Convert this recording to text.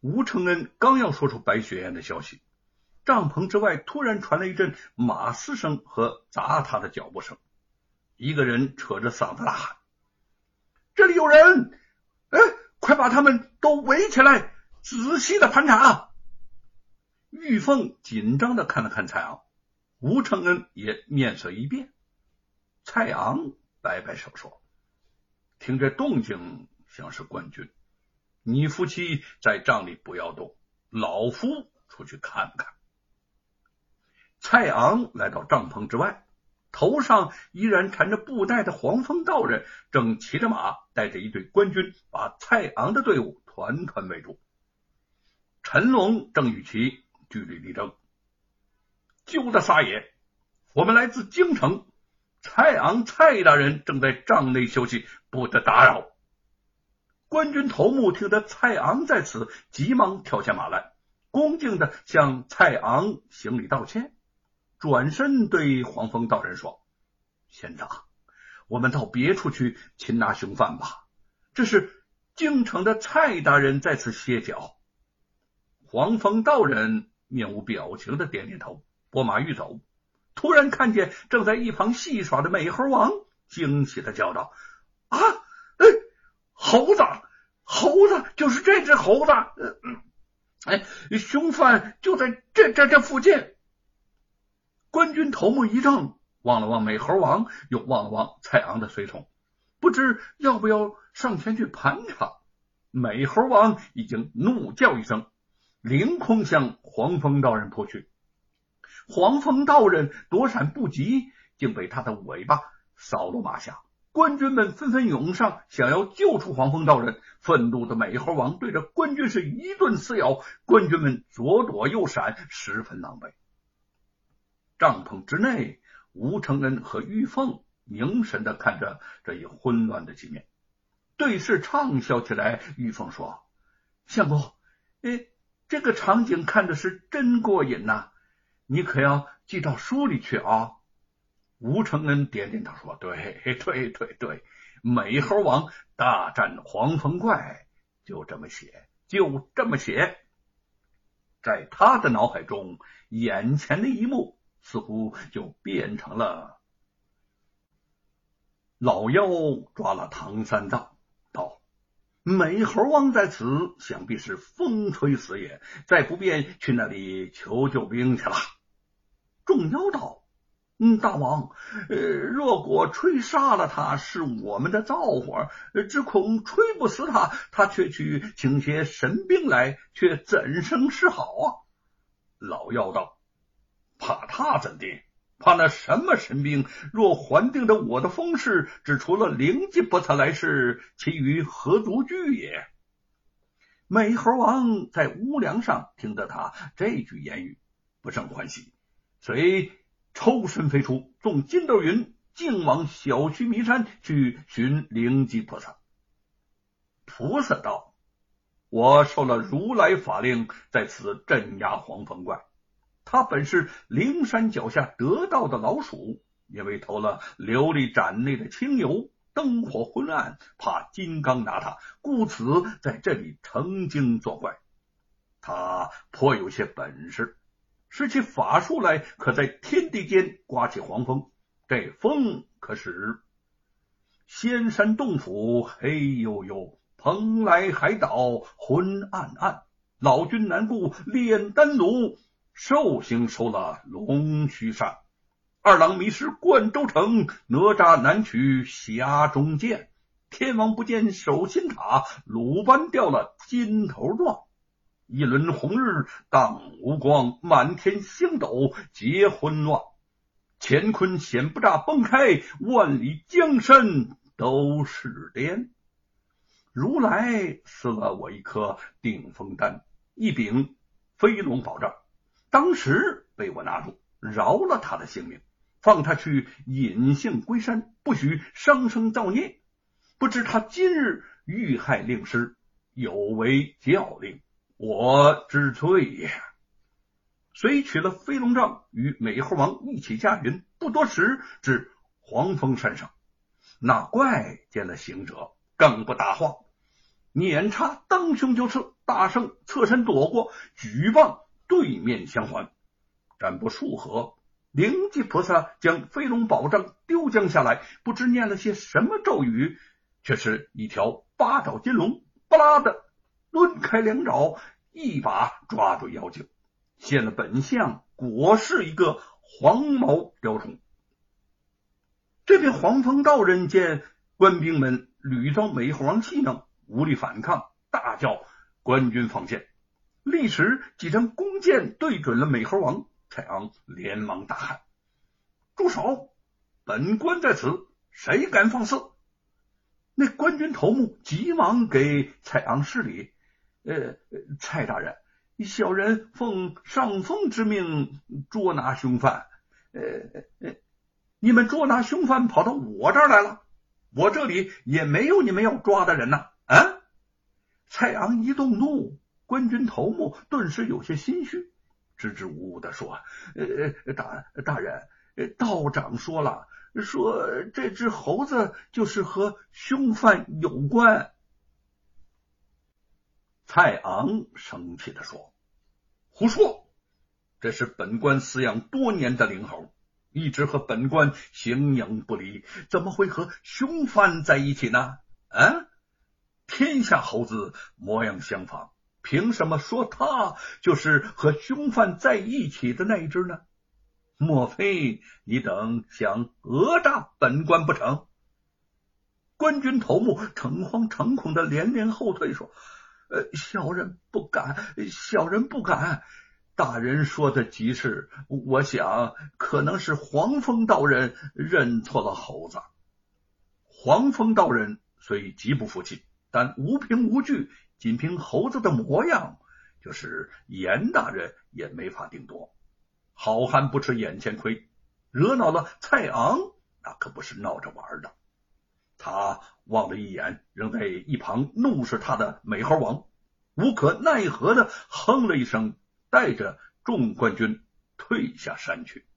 吴承恩刚要说出白雪燕的消息，帐篷之外突然传来一阵马嘶声和砸他的脚步声。一个人扯着嗓子大喊：“这里有人！哎，快把他们都围起来，仔细的盘查！”玉凤紧张的看了看蔡昂，吴承恩也面色一变。蔡昂摆摆手说：“听这动静，像是官军。你夫妻在帐里不要动，老夫出去看看。”蔡昂来到帐篷之外，头上依然缠着布带的黄风道人正骑着马，带着一队官军，把蔡昂的队伍团团围住。陈龙正与其。据理力争，救的撒野！我们来自京城，蔡昂蔡大人正在帐内休息，不得打扰。官军头目听得蔡昂在此，急忙跳下马来，恭敬的向蔡昂行礼道歉，转身对黄风道人说：“县长，我们到别处去擒拿凶犯吧。这是京城的蔡大人在此歇脚。”黄风道人。面无表情的点点头，拨马欲走，突然看见正在一旁戏耍的美猴王，惊喜的叫道：“啊，猴子，猴子，就是这只猴子！嗯哎，凶犯就在这这这附近。”官军头目一怔，望了望美猴王，又望了望蔡昂的随从，不知要不要上前去盘查。美猴王已经怒叫一声。凌空向黄风道人扑去，黄风道人躲闪不及，竟被他的尾巴扫落马下。官军们纷纷涌上，想要救出黄风道人。愤怒的美猴王对着官军是一顿撕咬，官军们左躲右闪，十分狼狈。帐篷之内，吴承恩和玉凤凝神的看着这一混乱的局面，对视畅笑起来。玉凤说：“相公，哎。”这个场景看的是真过瘾呐！你可要记到书里去啊！吴承恩点点头说：“对，对，对，对，美猴王大战黄风怪，就这么写，就这么写。”在他的脑海中，眼前的一幕似乎就变成了老妖抓了唐三藏。道美猴王在此，想必是风吹死也，再不便去那里求救兵去了。众妖道：“嗯，大王，呃，若果吹杀了他，是我们的造化，只恐吹不死他，他却去请些神兵来，却怎生是好啊？”老妖道：“怕他怎的？”怕那什么神兵？若还定着我的风势，只除了灵吉菩萨来世，其余何足惧也？美猴王在屋梁上听得他这句言语，不胜欢喜，遂抽身飞出，纵筋斗云，径往小须弥山去寻灵吉菩萨。菩萨道：“我受了如来法令，在此镇压黄风怪。”他本是灵山脚下得道的老鼠，因为偷了琉璃盏内的清油，灯火昏暗，怕金刚拿他，故此在这里成精作怪。他颇有些本事，施起法术来，可在天地间刮起黄风。这风可使仙山洞府黑幽幽，蓬莱海岛昏暗暗，老君难顾炼丹炉。寿星收了龙须扇，二郎迷失灌州城，哪吒难取匣中剑，天王不见守心塔，鲁班掉了金头状。一轮红日当无光，满天星斗皆昏乱。乾坤险不诈崩开，万里江山都是颠。如来赐了我一颗定风丹，一柄飞龙宝杖。当时被我拿住，饶了他的性命，放他去隐姓归山，不许伤生造孽。不知他今日遇害令师，有违教令，我知罪也。遂取了飞龙杖，与美猴王一起驾云，不多时至黄风山上。那怪见了行者，更不答话，捻叉蹬胸就刺，大圣侧身躲过，举棒对面相还。战不数合，灵吉菩萨将飞龙宝杖丢将下来，不知念了些什么咒语，却是一条八爪金龙，巴拉的抡开两爪，一把抓住妖精，现了本相，果是一个黄毛雕虫。这边黄风道人见官兵们屡遭美猴王戏弄，无力反抗，大叫：“官军放箭！”立时几张弓箭对准了美猴王。蔡昂连忙大喊：“住手！本官在此，谁敢放肆？”那官军头目急忙给蔡昂施礼：“呃，蔡大人，小人奉上峰之命捉拿凶犯。呃，你们捉拿凶犯跑到我这儿来了，我这里也没有你们要抓的人呐！”啊！蔡昂一动怒，官军头目顿时有些心虚。支支吾吾的说：“呃，大大人，道长说了，说这只猴子就是和凶犯有关。”蔡昂生气的说：“胡说！这是本官饲养多年的灵猴，一直和本官形影不离，怎么会和凶犯在一起呢？啊，天下猴子模样相仿。”凭什么说他就是和凶犯在一起的那一只呢？莫非你等想讹诈本官不成？官军头目诚惶诚恐的连连后退，说：“呃，小人不敢，小人不敢。大人说的极是，我想可能是黄风道人认错了猴子。黄风道人虽极不服气，但无凭无据。”仅凭猴子的模样，就是严大人也没法定夺。好汉不吃眼前亏，惹恼了蔡昂，那可不是闹着玩的。他望了一眼仍在一旁怒视他的美猴王，无可奈何的哼了一声，带着众冠军退下山去。